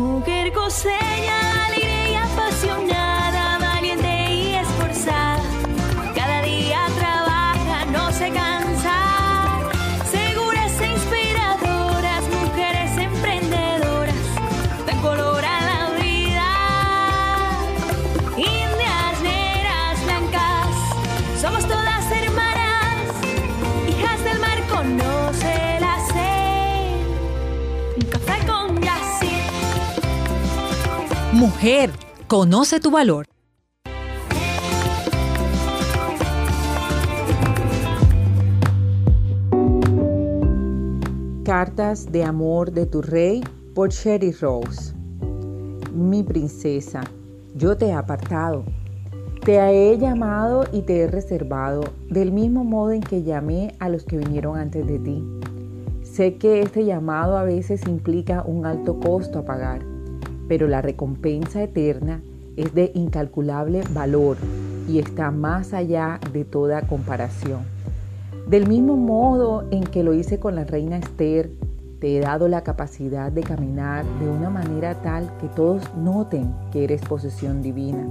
mujer coseña, alegre y apasionada, Mujer, conoce tu valor. Cartas de amor de tu rey por Sherry Rose. Mi princesa, yo te he apartado. Te he llamado y te he reservado del mismo modo en que llamé a los que vinieron antes de ti. Sé que este llamado a veces implica un alto costo a pagar, pero la recompensa eterna es de incalculable valor y está más allá de toda comparación. Del mismo modo en que lo hice con la reina Esther, te he dado la capacidad de caminar de una manera tal que todos noten que eres posesión divina.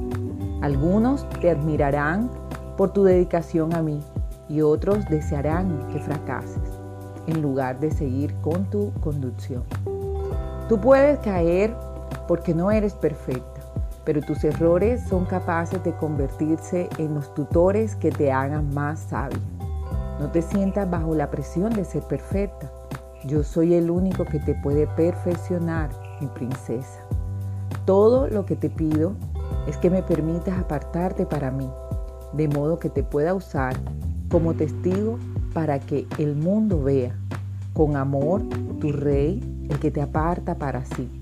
Algunos te admirarán por tu dedicación a mí y otros desearán que fracases en lugar de seguir con tu conducción. Tú puedes caer porque no eres perfecta, pero tus errores son capaces de convertirse en los tutores que te hagan más sabia. No te sientas bajo la presión de ser perfecta. Yo soy el único que te puede perfeccionar, mi princesa. Todo lo que te pido es que me permitas apartarte para mí, de modo que te pueda usar como testigo para que el mundo vea con amor tu rey, el que te aparta para sí.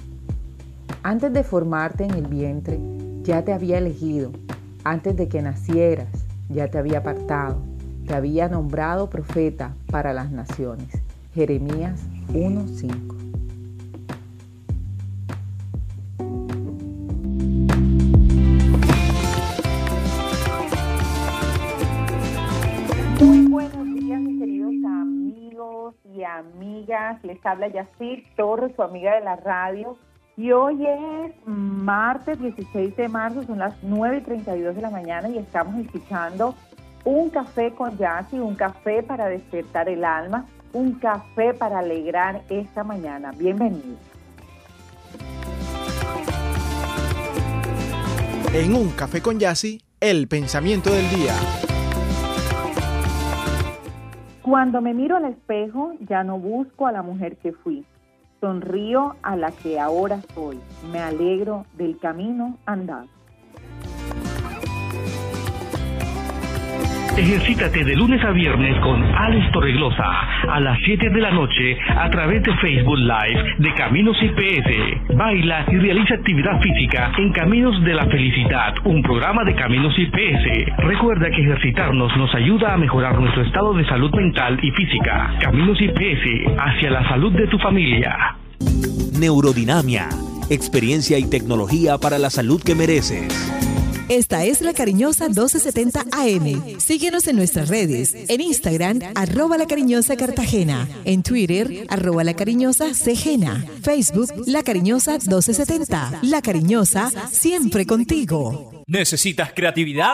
Antes de formarte en el vientre, ya te había elegido. Antes de que nacieras, ya te había apartado te había nombrado profeta para las naciones. Jeremías 1:5. Muy buenos días, mis queridos amigos y amigas. Les habla Yacir Torres, su amiga de la radio. Y hoy es martes 16 de marzo, son las 9 y 32 de la mañana y estamos escuchando un café con Yassi, un café para despertar el alma, un café para alegrar esta mañana. Bienvenidos. En un café con Yassi, el pensamiento del día. Cuando me miro al espejo, ya no busco a la mujer que fui. Sonrío a la que ahora soy. Me alegro del camino andado. Ejercítate de lunes a viernes con Alex Torreglosa a las 7 de la noche a través de Facebook Live de Caminos IPS. Baila y realiza actividad física en Caminos de la Felicidad, un programa de Caminos IPS. Recuerda que ejercitarnos nos ayuda a mejorar nuestro estado de salud mental y física. Caminos IPS hacia la salud de tu familia. Neurodinamia, experiencia y tecnología para la salud que mereces. Esta es la cariñosa 1270 AM. Síguenos en nuestras redes. En Instagram, arroba la cariñosa Cartagena. En Twitter, arroba la cariñosa Cegena. Facebook, la cariñosa 1270. La cariñosa, siempre contigo. ¿Necesitas creatividad?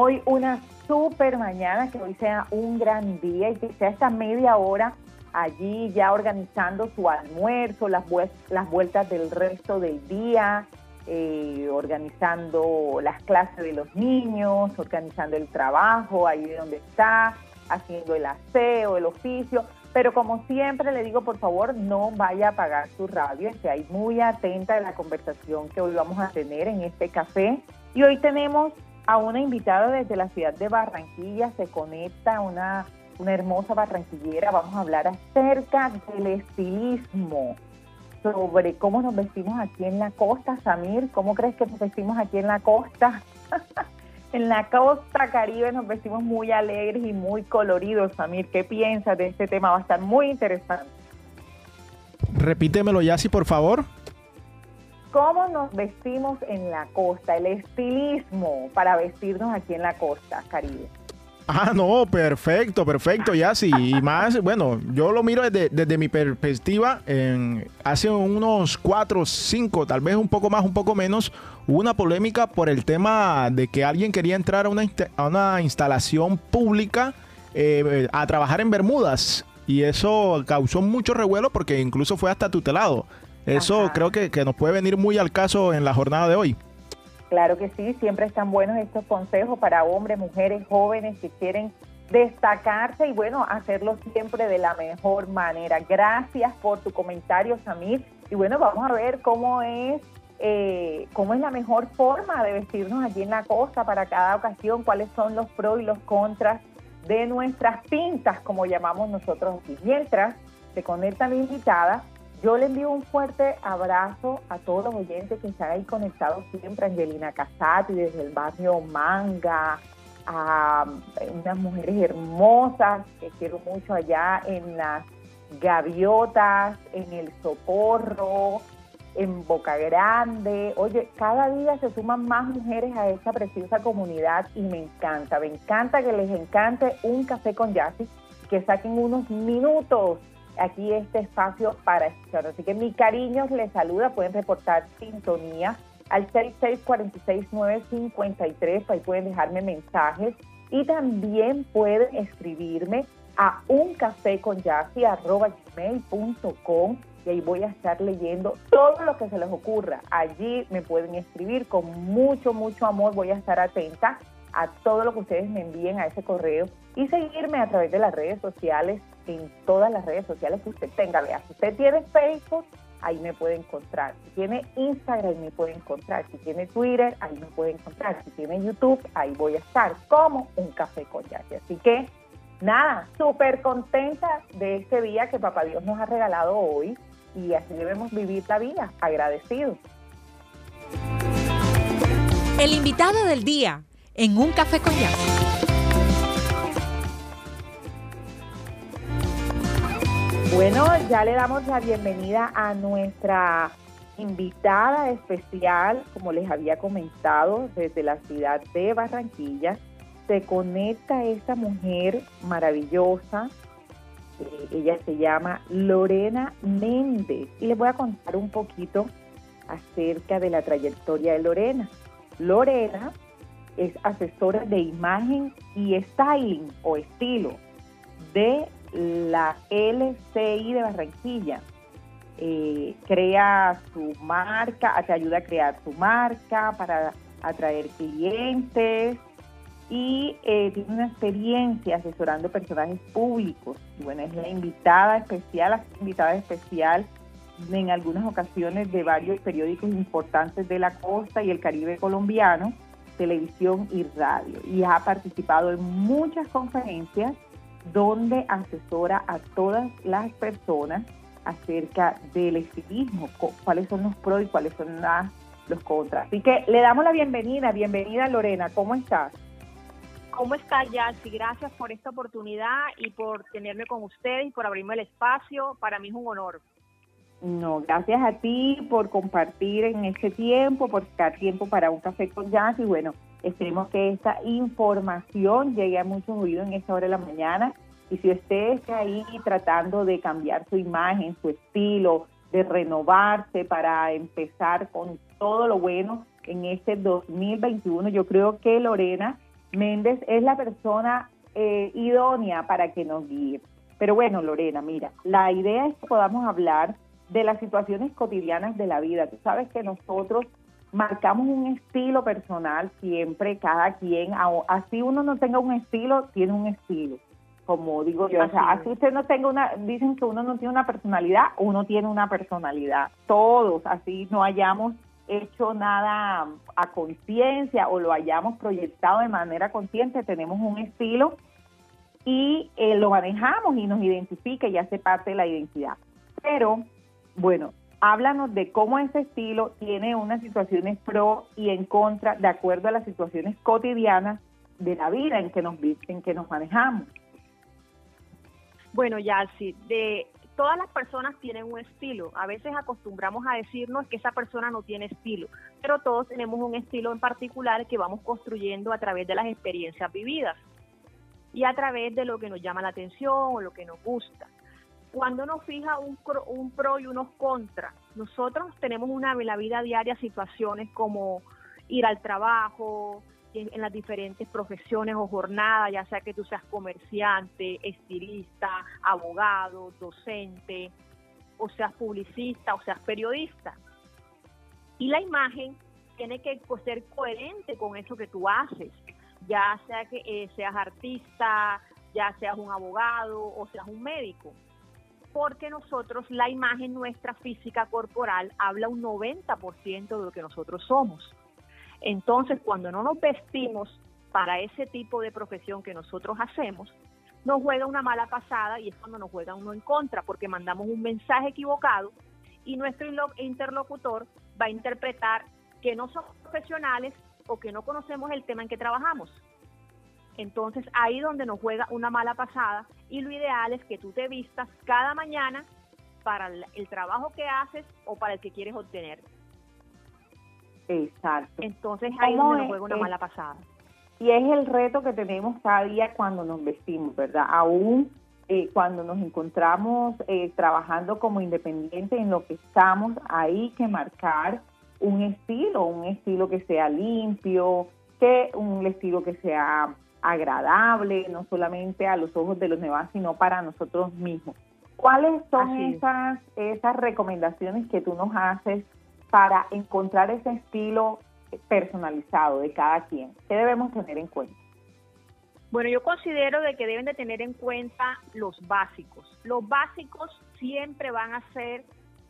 Hoy una super mañana, que hoy sea un gran día y que sea esta media hora allí ya organizando su almuerzo, las, las vueltas del resto del día, eh, organizando las clases de los niños, organizando el trabajo ahí de donde está, haciendo el aseo, el oficio. Pero como siempre le digo, por favor, no vaya a apagar su radio, esté ahí muy atenta a la conversación que hoy vamos a tener en este café. Y hoy tenemos a una invitada desde la ciudad de Barranquilla, se conecta una una hermosa barranquillera. Vamos a hablar acerca del estilismo, sobre cómo nos vestimos aquí en la costa. Samir, ¿cómo crees que nos vestimos aquí en la costa? en la costa caribe nos vestimos muy alegres y muy coloridos. Samir, ¿qué piensas de este tema? Va a estar muy interesante. Repítemelo, Yasi, por favor. ¿Cómo nos vestimos en la costa? El estilismo para vestirnos aquí en la costa caribe. Ah, no, perfecto, perfecto, ya sí. Y más, bueno, yo lo miro desde, mi perspectiva. Hace unos cuatro, cinco, tal vez un poco más, un poco menos, hubo una polémica por el tema de que alguien quería entrar a una, a una instalación pública eh, a trabajar en Bermudas. Y eso causó mucho revuelo porque incluso fue hasta tutelado. Eso creo que, que nos puede venir muy al caso en la jornada de hoy. Claro que sí, siempre están buenos estos consejos para hombres, mujeres, jóvenes que quieren destacarse y bueno, hacerlo siempre de la mejor manera. Gracias por tu comentario, Samir. Y bueno, vamos a ver cómo es, eh, cómo es la mejor forma de vestirnos aquí en la costa para cada ocasión, cuáles son los pros y los contras de nuestras pintas, como llamamos nosotros aquí. Mientras se conecta mi invitada, yo le envío un fuerte abrazo a todos los oyentes que están ahí conectados siempre, Angelina Casati desde el barrio Manga, a unas mujeres hermosas que quiero mucho allá en las Gaviotas, en el Socorro, en Boca Grande. Oye, cada día se suman más mujeres a esta preciosa comunidad y me encanta, me encanta que les encante un café con Yassi, que saquen unos minutos aquí este espacio para escuchar. Así que mi cariño les saluda, pueden reportar sintonía al 6646953, ahí pueden dejarme mensajes y también pueden escribirme a uncaféconyassi.com y ahí voy a estar leyendo todo lo que se les ocurra. Allí me pueden escribir con mucho, mucho amor, voy a estar atenta a todo lo que ustedes me envíen a ese correo y seguirme a través de las redes sociales, en todas las redes sociales que usted tenga. Vea, si usted tiene Facebook, ahí me puede encontrar. Si tiene Instagram, me puede encontrar. Si tiene Twitter, ahí me puede encontrar. Si tiene YouTube, ahí voy a estar como un café con Yaki. Así que, nada, súper contenta de este día que Papá Dios nos ha regalado hoy y así debemos vivir la vida, agradecidos. El invitado del día en un café con Bueno, ya le damos la bienvenida a nuestra invitada especial, como les había comentado, desde la ciudad de Barranquilla. Se conecta esta mujer maravillosa. Eh, ella se llama Lorena Méndez y les voy a contar un poquito acerca de la trayectoria de Lorena. Lorena es asesora de imagen y styling o estilo de la LCI de Barranquilla. Eh, crea su marca, te ayuda a crear su marca para atraer clientes y eh, tiene una experiencia asesorando personajes públicos. Y bueno, es la invitada especial, invitada especial en algunas ocasiones de varios periódicos importantes de la costa y el Caribe colombiano televisión y radio y ha participado en muchas conferencias donde asesora a todas las personas acerca del estilismo, cuáles son los pros y cuáles son los contras. Así que le damos la bienvenida, bienvenida Lorena, ¿cómo estás? ¿Cómo estás, Yassi? Gracias por esta oportunidad y por tenerme con ustedes y por abrirme el espacio. Para mí es un honor. No, gracias a ti por compartir en este tiempo, por estar tiempo para un café con jazz y bueno, esperemos que esta información llegue a muchos oídos en esta hora de la mañana y si usted está ahí tratando de cambiar su imagen, su estilo, de renovarse para empezar con todo lo bueno en este 2021, yo creo que Lorena Méndez es la persona eh, idónea para que nos guíe. Pero bueno, Lorena, mira, la idea es que podamos hablar de las situaciones cotidianas de la vida. Tú sabes que nosotros marcamos un estilo personal siempre, cada quien, así uno no tenga un estilo, tiene un estilo. Como digo yo, o sea, así usted no tenga una, dicen que uno no tiene una personalidad, uno tiene una personalidad. Todos, así no hayamos hecho nada a conciencia o lo hayamos proyectado de manera consciente, tenemos un estilo y eh, lo manejamos y nos identifica y hace parte de la identidad. Pero, bueno, háblanos de cómo ese estilo tiene unas situaciones pro y en contra de acuerdo a las situaciones cotidianas de la vida en que nos, en que nos manejamos. Bueno, ya sí, de todas las personas tienen un estilo. A veces acostumbramos a decirnos que esa persona no tiene estilo, pero todos tenemos un estilo en particular que vamos construyendo a través de las experiencias vividas y a través de lo que nos llama la atención o lo que nos gusta. Cuando nos fija un, un pro y unos contra, nosotros tenemos una, en la vida diaria situaciones como ir al trabajo, en, las diferentes profesiones o jornadas, ya sea que tú seas comerciante, estilista, abogado, docente, o seas publicista, o seas periodista. Y la imagen tiene que pues, ser coherente con eso que tú haces, ya sea que eh, seas artista, ya seas un abogado o seas un médico. Porque nosotros, la imagen nuestra física corporal habla un 90% de lo que nosotros somos. Entonces, cuando no nos vestimos para ese tipo de profesión que nosotros hacemos, nos juega una mala pasada y es cuando nos juega uno en contra, porque mandamos un mensaje equivocado y nuestro interlocutor va a interpretar que no somos profesionales o que no conocemos el tema en que trabajamos. Entonces ahí donde nos juega una mala pasada y lo ideal es que tú te vistas cada mañana para el trabajo que haces o para el que quieres obtener. Exacto. Entonces ahí donde nos juega una mala pasada. Y es el reto que tenemos cada día cuando nos vestimos, ¿verdad? Aún eh, cuando nos encontramos eh, trabajando como independientes en lo que estamos, hay que marcar un estilo, un estilo que sea limpio, que un estilo que sea agradable, no solamente a los ojos de los demás, sino para nosotros mismos. ¿Cuáles son esas, esas recomendaciones que tú nos haces para encontrar ese estilo personalizado de cada quien? ¿Qué debemos tener en cuenta? Bueno, yo considero de que deben de tener en cuenta los básicos. Los básicos siempre van a ser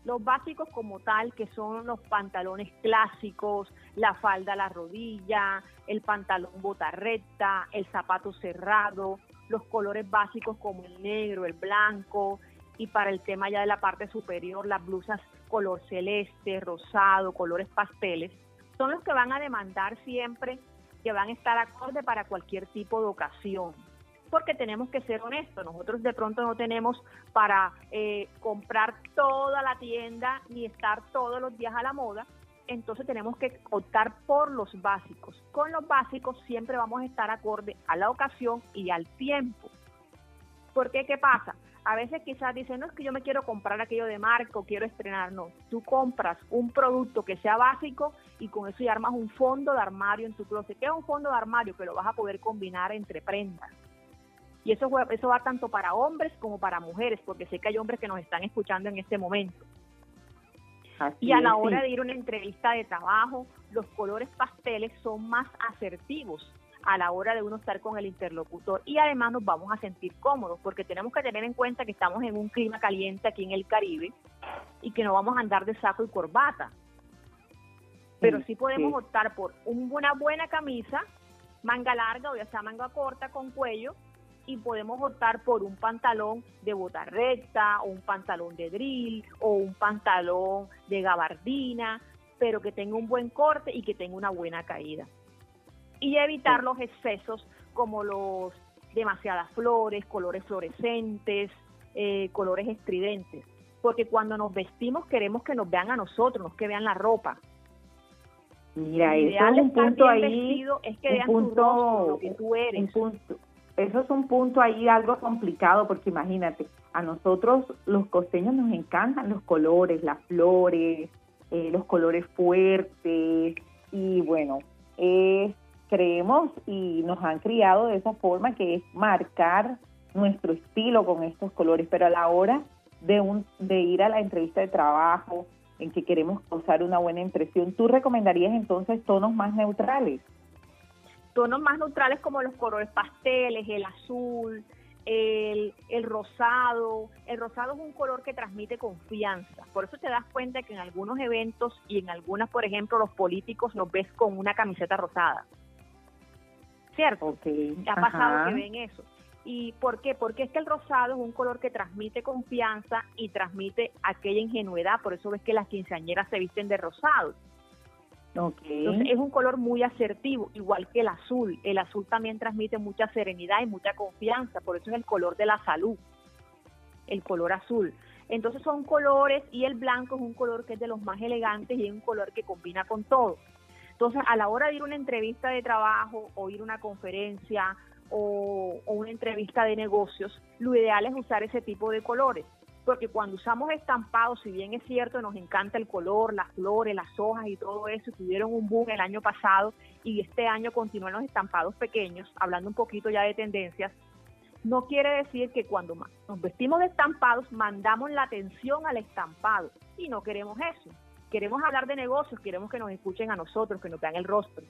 los básicos como tal, que son los pantalones clásicos, la falda a la rodilla, el pantalón bota recta, el zapato cerrado, los colores básicos como el negro, el blanco, y para el tema ya de la parte superior, las blusas color celeste, rosado, colores pasteles, son los que van a demandar siempre que van a estar acorde para cualquier tipo de ocasión. Porque tenemos que ser honestos, nosotros de pronto no tenemos para eh, comprar toda la tienda ni estar todos los días a la moda, entonces tenemos que optar por los básicos. Con los básicos siempre vamos a estar acorde a la ocasión y al tiempo. Porque, ¿qué pasa? a veces quizás dicen, no es que yo me quiero comprar aquello de marco, quiero estrenar, no, tú compras un producto que sea básico y con eso ya armas un fondo de armario en tu closet. ¿Qué es un fondo de armario? Que lo vas a poder combinar entre prendas. Y eso, eso va tanto para hombres como para mujeres, porque sé que hay hombres que nos están escuchando en este momento. y a la hora de ir a una entrevista de trabajo, los colores pasteles son más asertivos a la hora de uno estar con el interlocutor y además nos vamos a sentir cómodos porque tenemos que tener en cuenta que estamos en un clima caliente aquí en el Caribe y que no vamos a andar de saco y corbata. Pero sí, podemos optar por una buena camisa, manga larga o ya sea manga corta con cuello y podemos optar por un pantalón de bota recta o un pantalón de drill o un pantalón de gabardina, pero que tenga un buen corte y que tenga una buena caída y evitar los excesos como los demasiadas flores, colores fluorescentes, eh, colores estridentes, porque cuando nos vestimos queremos que nos vean a nosotros, no que vean la ropa. Mira, eso es un punto ahí, es que vean punto, lo que tú eres. Eso es un punto ahí algo complicado, porque imagínate, a nosotros los costeños nos encantan los colores, las flores, eh, los colores fuertes, y bueno, es creemos y nos han criado de esa forma que es marcar nuestro estilo con estos colores, pero a la hora de, un, de ir a la entrevista de trabajo en que queremos causar una buena impresión, ¿tú recomendarías entonces tonos más neutrales? Tonos más neutrales como los colores pasteles, el azul, el, el, rosado. El rosado es un color que transmite confianza. Por eso te das cuenta que en algunos eventos y en algunas, por ejemplo, los políticos los ves con una camiseta rosada. ¿cierto? Ha pasado que ven eso. ¿Y por qué? Porque es que el rosado es un color que transmite confianza y transmite aquella ingenuidad. Por eso ves que las quinceañeras se visten de rosado. Entonces es un color muy asertivo, igual que el azul. El azul también transmite mucha serenidad y mucha confianza. Por eso es el color de la salud, el color azul. Entonces son colores y el blanco es un color que es de los más elegantes y es un color que combina con todo. Entonces a la hora de ir a una entrevista de trabajo o ir a una conferencia o, una entrevista de negocios, lo ideal es usar ese tipo de colores porque cuando usamos estampados, si bien es cierto, nos encanta el color, las flores, las hojas y todo eso, tuvieron un boom el año pasado y este año continúan los estampados pequeños, hablando un poquito ya de tendencias, no quiere decir que cuando nos vestimos de estampados mandamos la atención al estampado y no queremos eso. Queremos hablar de negocios, queremos que nos escuchen a nosotros, que nos vean el rostro.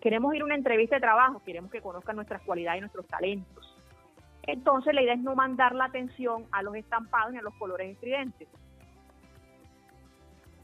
Queremos ir a una entrevista de trabajo, queremos que conozcan nuestras cualidades y nuestros talentos. Entonces la idea es no mandar la atención a los estampados ni a los colores estridentes.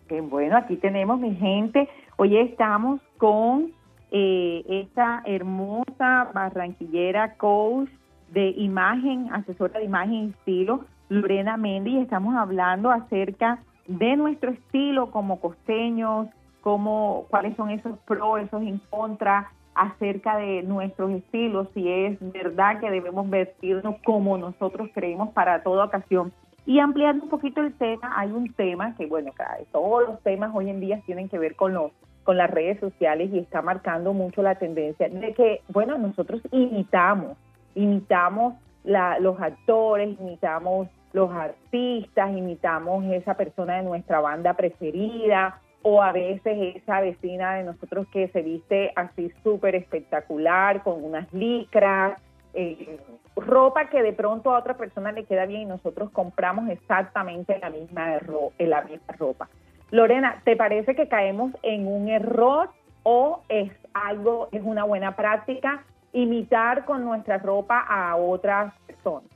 Qué bueno, aquí tenemos mi gente. Hoy estamos con eh, esta hermosa barranquillera coach de imagen, asesora de imagen y estilo, Lorena Mendy, y estamos hablando acerca de nuestro estilo como costeños, cómo, cuáles son esos pros, esos en contra, acerca de nuestros estilos, si es verdad que debemos vestirnos como nosotros creemos para toda ocasión. Y ampliando un poquito el tema, hay un tema que, bueno, todos los temas hoy en día tienen que ver con con las redes sociales y está marcando mucho la tendencia de que, bueno, nosotros imitamos, imitamos la, los actores, imitamos los artistas, imitamos esa persona de nuestra banda preferida, o a veces esa vecina de nosotros que se viste así súper espectacular, con unas licras, eh, ropa que de pronto a otra persona le queda bien y nosotros compramos exactamente la misma, la misma ropa. Lorena, ¿te parece que caemos en un error o es algo, es una buena práctica imitar con nuestra ropa a otras personas?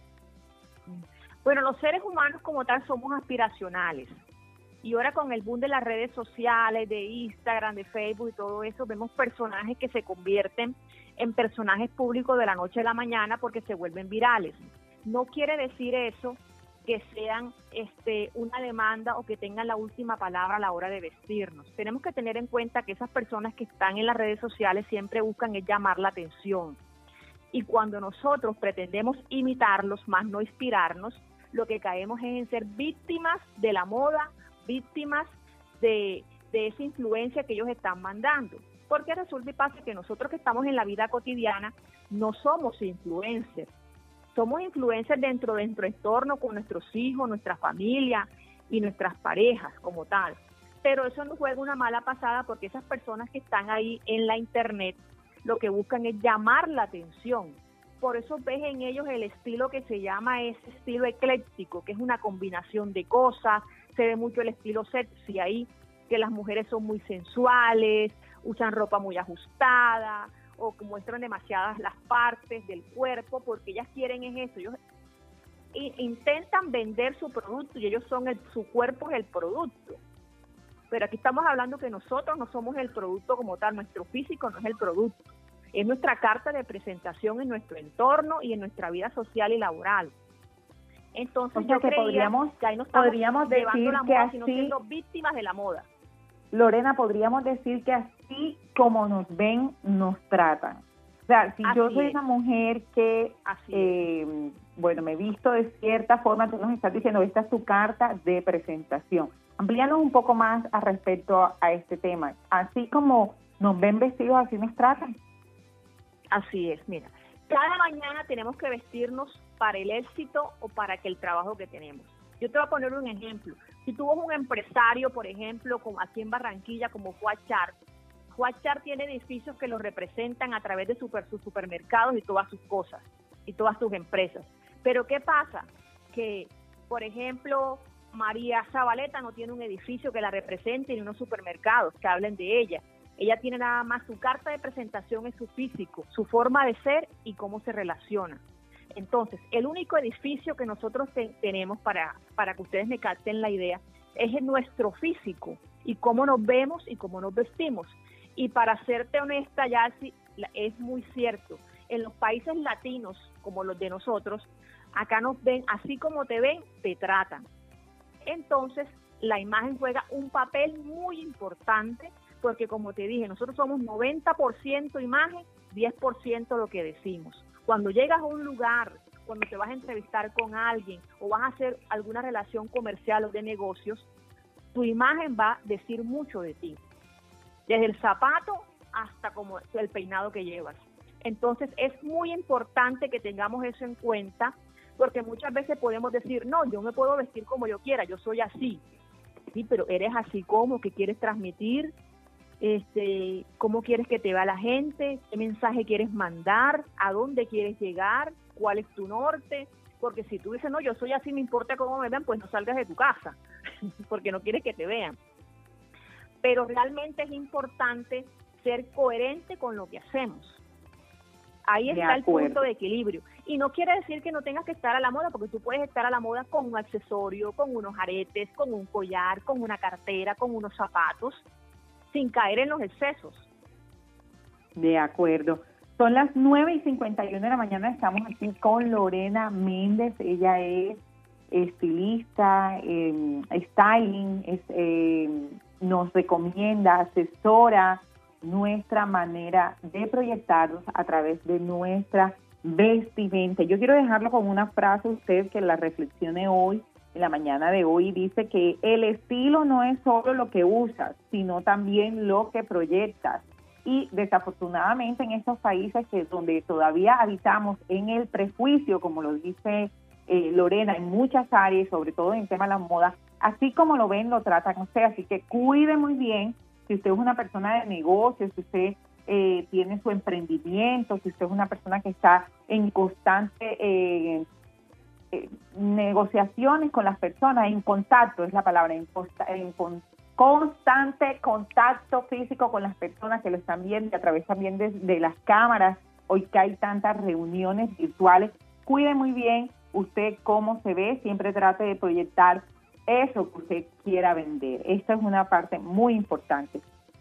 Bueno, los seres humanos como tal somos aspiracionales. Y ahora con el boom de las redes sociales, de Instagram, de Facebook y todo eso, vemos personajes que se convierten en personajes públicos de la noche a la mañana porque se vuelven virales. No quiere decir eso que sean este, una demanda o que tengan la última palabra a la hora de vestirnos. Tenemos que tener en cuenta que esas personas que están en las redes sociales siempre buscan es llamar la atención. Y cuando nosotros pretendemos imitarlos, más no inspirarnos, lo que caemos es en ser víctimas de la moda víctimas de, esa influencia que ellos están mandando. Porque resulta y pasa que nosotros que estamos en la vida cotidiana no somos influencers. Somos influencers dentro de nuestro entorno con nuestros hijos, nuestra familia y nuestras parejas como tal. Pero eso nos juega una mala pasada porque esas personas que están ahí en la internet lo que buscan es llamar la atención. Por eso ves en ellos el estilo que se llama ese estilo ecléctico, que es una combinación de cosas, se ve mucho el estilo sexy ahí, que las mujeres son muy sensuales, usan ropa muy ajustada o muestran demasiadas las partes del cuerpo porque ellas quieren es eso, ellos intentan vender su producto y ellos son el, su cuerpo es el producto. Pero aquí estamos hablando que nosotros no somos el producto como tal, nuestro físico no es el producto, es nuestra carta de presentación en nuestro entorno y en nuestra vida social y laboral. Entonces yo que podríamos, que ahí no podríamos decir la moda, sino siendo víctimas de la moda. Lorena, podríamos decir que así como nos ven, nos tratan. O sea, si yo soy una mujer que, eh, bueno, me he visto de cierta forma, tú nos estás diciendo, esta es tu carta de presentación. Amplíanos un poco más al respecto a este tema. Así como nos ven vestidos, así nos tratan. Así es, mira. Cada mañana tenemos que vestirnos para el éxito o para que el trabajo que tenemos. Yo te voy a poner un ejemplo. Si tú eres un empresario, por ejemplo, como aquí en Barranquilla, como Huachar, Huachar tiene edificios que los representan a través de super, sus supermercados y todas sus cosas y todas sus empresas. Pero ¿qué pasa? Que, por ejemplo, María Zabaleta no tiene un edificio que la represente ni unos supermercados que hablen de ella. Ella tiene nada más su carta de presentación en su físico, su forma de ser y cómo se relaciona. Entonces, el único edificio que nosotros tenemos para, para que ustedes me capten la idea es en nuestro físico y cómo nos vemos y cómo nos vestimos. Y para serte honesta, ya es muy cierto. En los países latinos, como los de nosotros, acá nos ven, así como te ven, te tratan. Entonces, la imagen juega un papel muy importante porque como te dije, nosotros somos 90% imagen, 10% lo que decimos. Cuando llegas a un lugar, cuando te vas a entrevistar con alguien o vas a hacer alguna relación comercial o de negocios, tu imagen va a decir mucho de ti. Desde el zapato hasta como el peinado que llevas. Entonces es muy importante que tengamos eso en cuenta porque muchas veces podemos decir, no, yo me puedo vestir como yo quiera, yo soy así. Sí, pero eres así como, que quieres transmitir, este, cómo quieres que te vea la gente, qué mensaje quieres mandar, a dónde quieres llegar, cuál es tu norte, porque si tú dices, no, yo soy así, me importa cómo me vean, pues no salgas de tu casa, porque no quieres que te vean. Pero realmente es importante ser coherente con lo que hacemos. Ahí está el punto de equilibrio. Y no quiere decir que no tengas que estar a la moda, porque tú puedes estar a la moda con un accesorio, con unos aretes, con un collar, con una cartera, con unos zapatos, sin caer en los excesos. De acuerdo. Son las 9 y 51 de la mañana, estamos aquí con Lorena Méndez, ella es estilista, eh, styling, es, eh, nos recomienda, asesora nuestra manera de proyectarnos a través de nuestra vestimenta. Yo quiero dejarlo con una frase usted que la reflexione hoy en la mañana de hoy dice que el estilo no es solo lo que usas, sino también lo que proyectas. Y desafortunadamente en estos países que donde todavía habitamos en el prejuicio, como lo dice eh, Lorena, en muchas áreas, sobre todo en tema de la moda, así como lo ven, lo tratan usted. Así que cuide muy bien si usted es una persona de negocios, si usted eh, tiene su emprendimiento, si usted es una persona que está en constante eh, eh, negociaciones con las personas, en contacto es la palabra, en, constante contacto físico con las personas que lo están viendo a través también de, las cámaras, hoy que hay tantas reuniones virtuales, cuide muy bien usted cómo se ve, siempre trate de proyectar eso que usted quiera vender. Esta es una parte muy importante.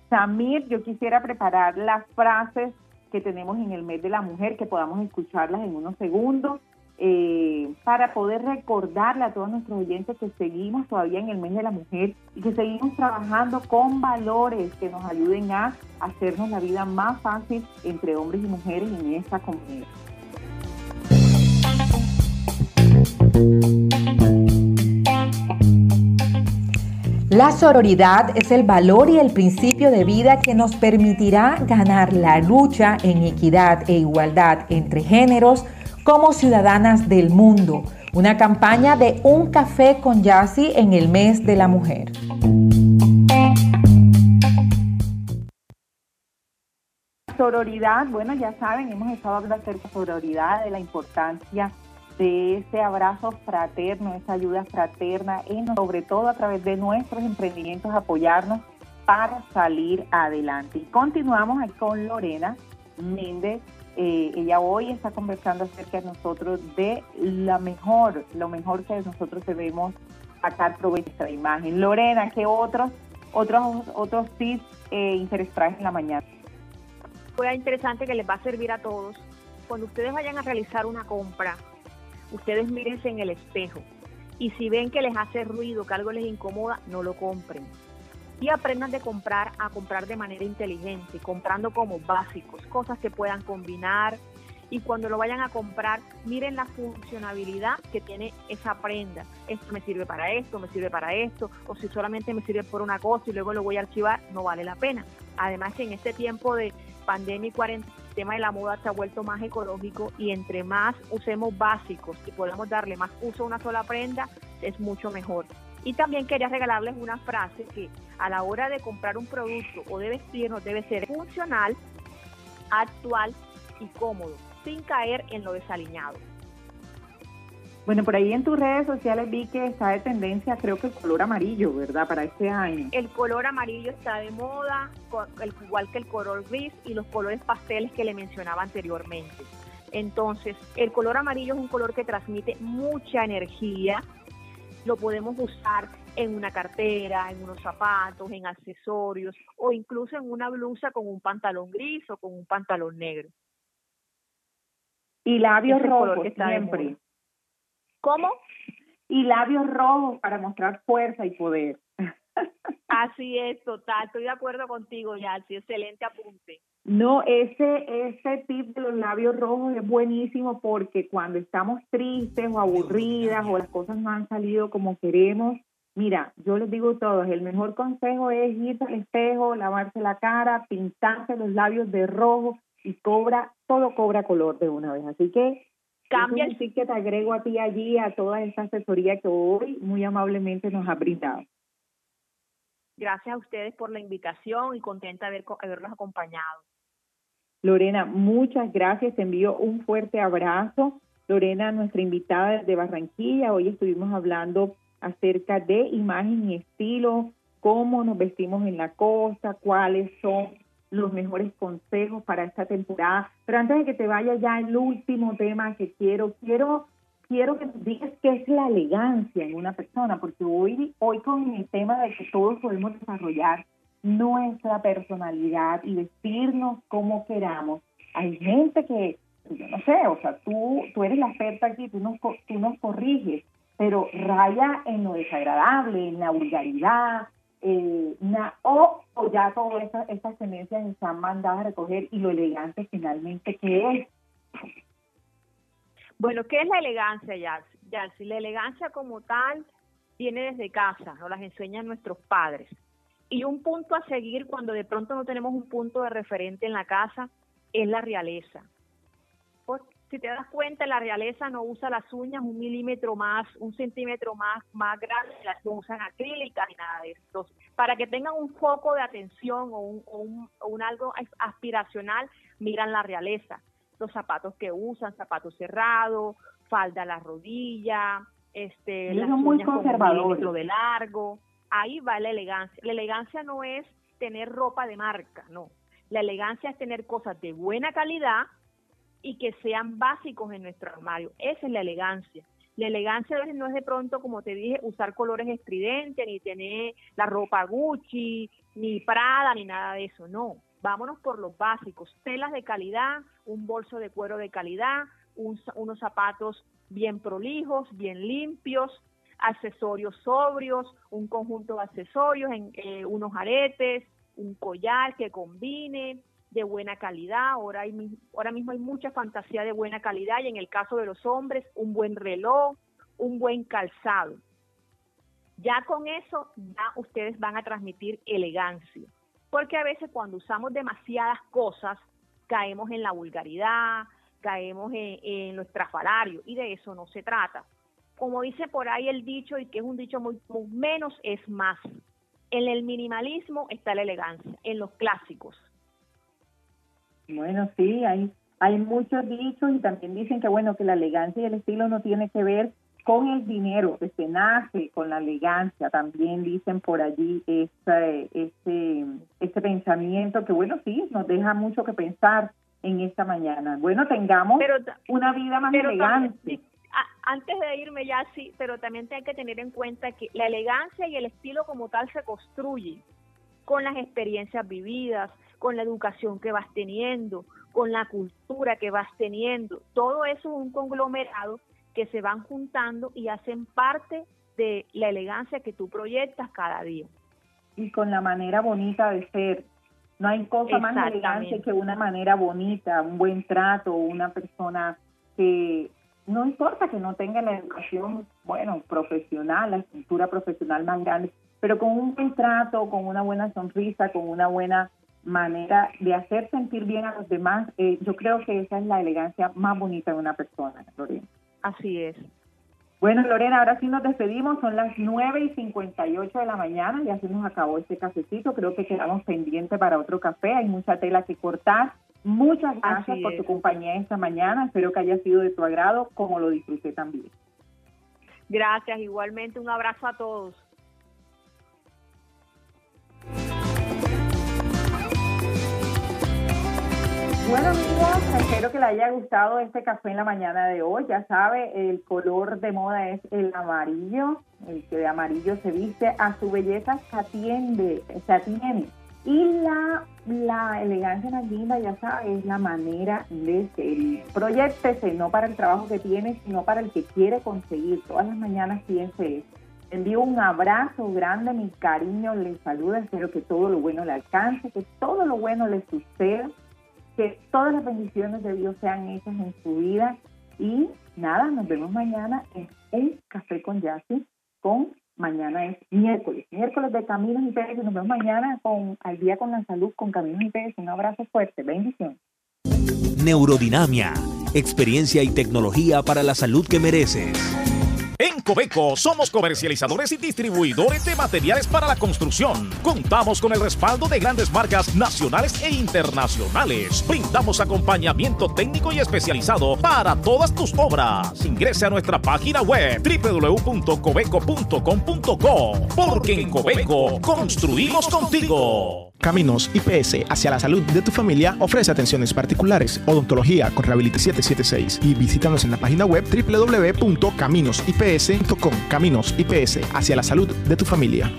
Samir, yo quisiera preparar las frases que tenemos en el mes de la mujer, que podamos escucharlas en unos segundos eh, para poder recordarle a todos nuestros oyentes que seguimos todavía en el mes de la mujer y que seguimos trabajando con valores que nos ayuden a hacernos la vida más fácil entre hombres y mujeres en esta comunidad. La sororidad es el valor y el principio de vida que nos permitirá ganar la lucha en equidad e igualdad entre géneros, como ciudadanas del mundo. Una campaña de Un Café con Yassi en el mes de la mujer. Sororidad, bueno, ya saben, hemos estado hablando acerca de sororidad, de la importancia de ese abrazo fraterno, esa ayuda fraterna, y sobre todo a través de nuestros emprendimientos, apoyarnos para salir adelante. Y continuamos con Lorena Méndez, eh, ella hoy está conversando acerca de nosotros de la mejor, lo mejor que nosotros debemos sacar provecho de nuestra imagen. Lorena, ¿qué otros otros otros tips eh, interesantes en la mañana? Fue interesante que les va a servir a todos. Cuando ustedes vayan a realizar una compra, ustedes mírense en el espejo y si ven que les hace ruido, que algo les incomoda, no lo compren y aprendan de comprar a comprar de manera inteligente, comprando como básicos, cosas que puedan combinar y cuando lo vayan a comprar, miren la funcionalidad que tiene esa prenda. Esto me sirve para esto, me sirve para esto, o si solamente me sirve por una cosa y luego lo voy a archivar, no vale la pena. Además en este tiempo de pandemia y cuarentena, el tema de la moda se ha vuelto más ecológico y entre más usemos básicos y podamos darle más uso a una sola prenda, es mucho mejor. Y también quería regalarles una frase que a la hora de comprar un producto o de vestirnos debe ser funcional, actual y cómodo, sin caer en lo desaliñado. Bueno, por ahí en tus redes sociales vi que está de tendencia, creo que el color amarillo, ¿verdad? Para este año. El color amarillo está de moda, igual que el color gris y los colores pasteles que le mencionaba anteriormente. Entonces, el color amarillo es un color que transmite mucha energía, lo podemos usar en una cartera, en unos zapatos, en accesorios o incluso en una blusa con un pantalón gris o con un pantalón negro. Y labios Ese rojos que está siempre. ¿Cómo? Y labios rojos para mostrar fuerza y poder. Así es, total. Estoy de acuerdo contigo, Yalsi. Excelente apunte. No, ese, ese tip de los labios rojos es buenísimo porque cuando estamos tristes o aburridas o las cosas no han salido como queremos, mira, yo les digo a todos, el mejor consejo es irse al espejo, lavarse la cara, pintarse los labios de rojo y cobra, todo cobra color de una vez. Así que Cambia el tip que te agrego a ti allí, a toda esta asesoría que hoy muy amablemente nos ha brindado. Gracias a ustedes por la invitación y contenta de haber, haberlos acompañado. Lorena, muchas gracias. Te envío un fuerte abrazo. Lorena, nuestra invitada desde Barranquilla. Hoy estuvimos hablando acerca de imagen y estilo, cómo nos vestimos en la costa, cuáles son los mejores consejos para esta temporada. Pero antes de que te vaya ya el último tema que quiero, quiero quiero que nos digas qué es la elegancia en una persona, porque hoy hoy con el tema de que todos podemos desarrollar nuestra personalidad y vestirnos como queramos. Hay gente que, yo no sé, o sea, tú, tú eres la experta aquí, tú nos, tú nos corriges, pero raya en lo desagradable, en la vulgaridad, eh, o, ya todas estas, estas tendencias están mandadas a recoger y lo elegante finalmente que es. Bueno, ¿qué es la elegancia? Yalsi, la elegancia como tal viene desde casa, nos las enseñan nuestros padres. Y un punto a seguir cuando de pronto no tenemos un punto de referente en la casa es la realeza. Pues, si te das cuenta, la realeza no usa las uñas un milímetro más, un centímetro más, más grande, las usan acrílicas y nada de eso. Entonces, para que tengan un foco de atención o un, o un, o un algo aspiracional, miran la realeza. Los zapatos que usan, zapatos cerrados, falda a la rodilla, este, las son muy uñas con un conservadores. de largo. Ahí va la elegancia. La elegancia no es tener ropa de marca, no. La elegancia es tener cosas de buena calidad y que sean básicos en nuestro armario. Esa es la elegancia. La elegancia a veces no es de pronto, como te dije, usar colores estridentes, ni tener la ropa Gucci, ni Prada, ni nada de eso. No, vámonos por los básicos. Telas de calidad, un bolso de cuero de calidad, un unos zapatos bien prolijos, bien limpios, accesorios sobrios, un conjunto de accesorios, en, eh, unos aretes, un collar que combine, de buena calidad. Ahora, hay, ahora mismo hay mucha fantasía de buena calidad y en el caso de los hombres, un buen reloj, un buen calzado. Ya con eso, ya ustedes van a transmitir elegancia. Porque a veces cuando usamos demasiadas cosas, caemos en la vulgaridad, caemos en, en lo y de eso no se trata. Como dice por ahí el dicho, y que es un dicho muy menos es más. En el minimalismo está la elegancia, en los clásicos. Bueno, sí, hay, hay muchos dichos y también dicen que bueno, que la elegancia y el estilo no tiene que ver con el dinero, que se nace con la elegancia, también dicen por allí ese, ese, ese pensamiento que bueno, sí, nos deja mucho que pensar en esta mañana. Bueno, tengamos Pero una vida más pero elegante. también- antes de irme ya sí, pero también hay que tener en cuenta que la elegancia y el estilo como tal se construye con las experiencias vividas, con la educación que vas teniendo, con la cultura que vas teniendo. Todo eso es un conglomerado que se van juntando y hacen parte de la elegancia que tú proyectas cada día. y con la manera bonita de ser. No hay cosa más elegante que una manera bonita, un buen trato, una persona que no importa que no tenga la educación, bueno, profesional, la estructura profesional más grande, pero con un buen trato, con una buena sonrisa, con una buena manera de hacer sentir bien a los demás, eh, yo creo que esa es la elegancia más bonita de una persona, Lorena. Así es. Bueno, Lorena, ahora sí nos despedimos. Son las 9 y 58 de la mañana. Ya se nos acabó este cafecito. Creo que quedamos pendientes para otro café. Hay mucha tela que cortar. Muchas gracias por tu compañía esta mañana. Espero que haya sido de tu agrado, como lo disfruté también. Gracias, igualmente un abrazo a todos. Bueno, amigos, espero que le haya gustado este café en la mañana de hoy. Ya sabe, el color de moda es el amarillo. El que de amarillo se viste a su belleza se atiende, se atiene Y la, la elegancia más linda, ya sabes, es la manera de ser. Proyectese no para el trabajo que tiene, sino para el que quiere conseguir. Todas las mañanas piense eso. Envío un abrazo grande, mi cariño, le saluda, espero que todo lo bueno le alcance, que todo lo bueno le suceda, que todas las bendiciones de Dios sean hechas en su vida. Y nada, nos vemos mañana en un café con Yassi con mañana es miércoles, miércoles de Caminos y Pérez, nos vemos mañana con Al Día con la Salud con Caminos y Pérez. Un abrazo fuerte, bendición. Neurodinamia, experiencia y tecnología para la salud que mereces. En Cobeco somos comercializadores y distribuidores de materiales para la construcción. Contamos con el respaldo de grandes marcas nacionales e internacionales. Brindamos acompañamiento técnico y especializado para todas tus obras. Ingrese a nuestra página web www.cobeco.com.co porque en Cobeco construimos contigo. Caminos IPS hacia la salud de tu familia ofrece atenciones particulares, odontología con Rehabilitación 776 y visítanos en la página web www.caminosips.com. Caminos IPS hacia la salud de tu familia.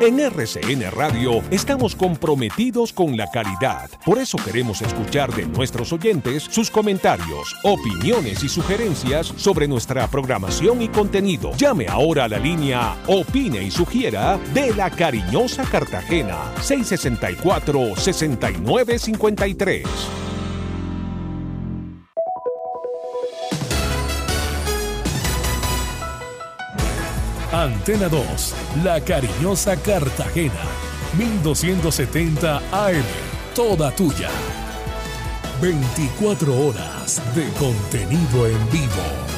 En RCN Radio estamos comprometidos con la caridad. Por eso queremos escuchar de nuestros oyentes sus comentarios, opiniones y sugerencias sobre nuestra programación y contenido. Llame ahora a la línea Opine y Sugiera de la Cariñosa Cartagena 664-6953. Antena 2, La Cariñosa Cartagena, 1270 AM, toda tuya. 24 horas de contenido en vivo.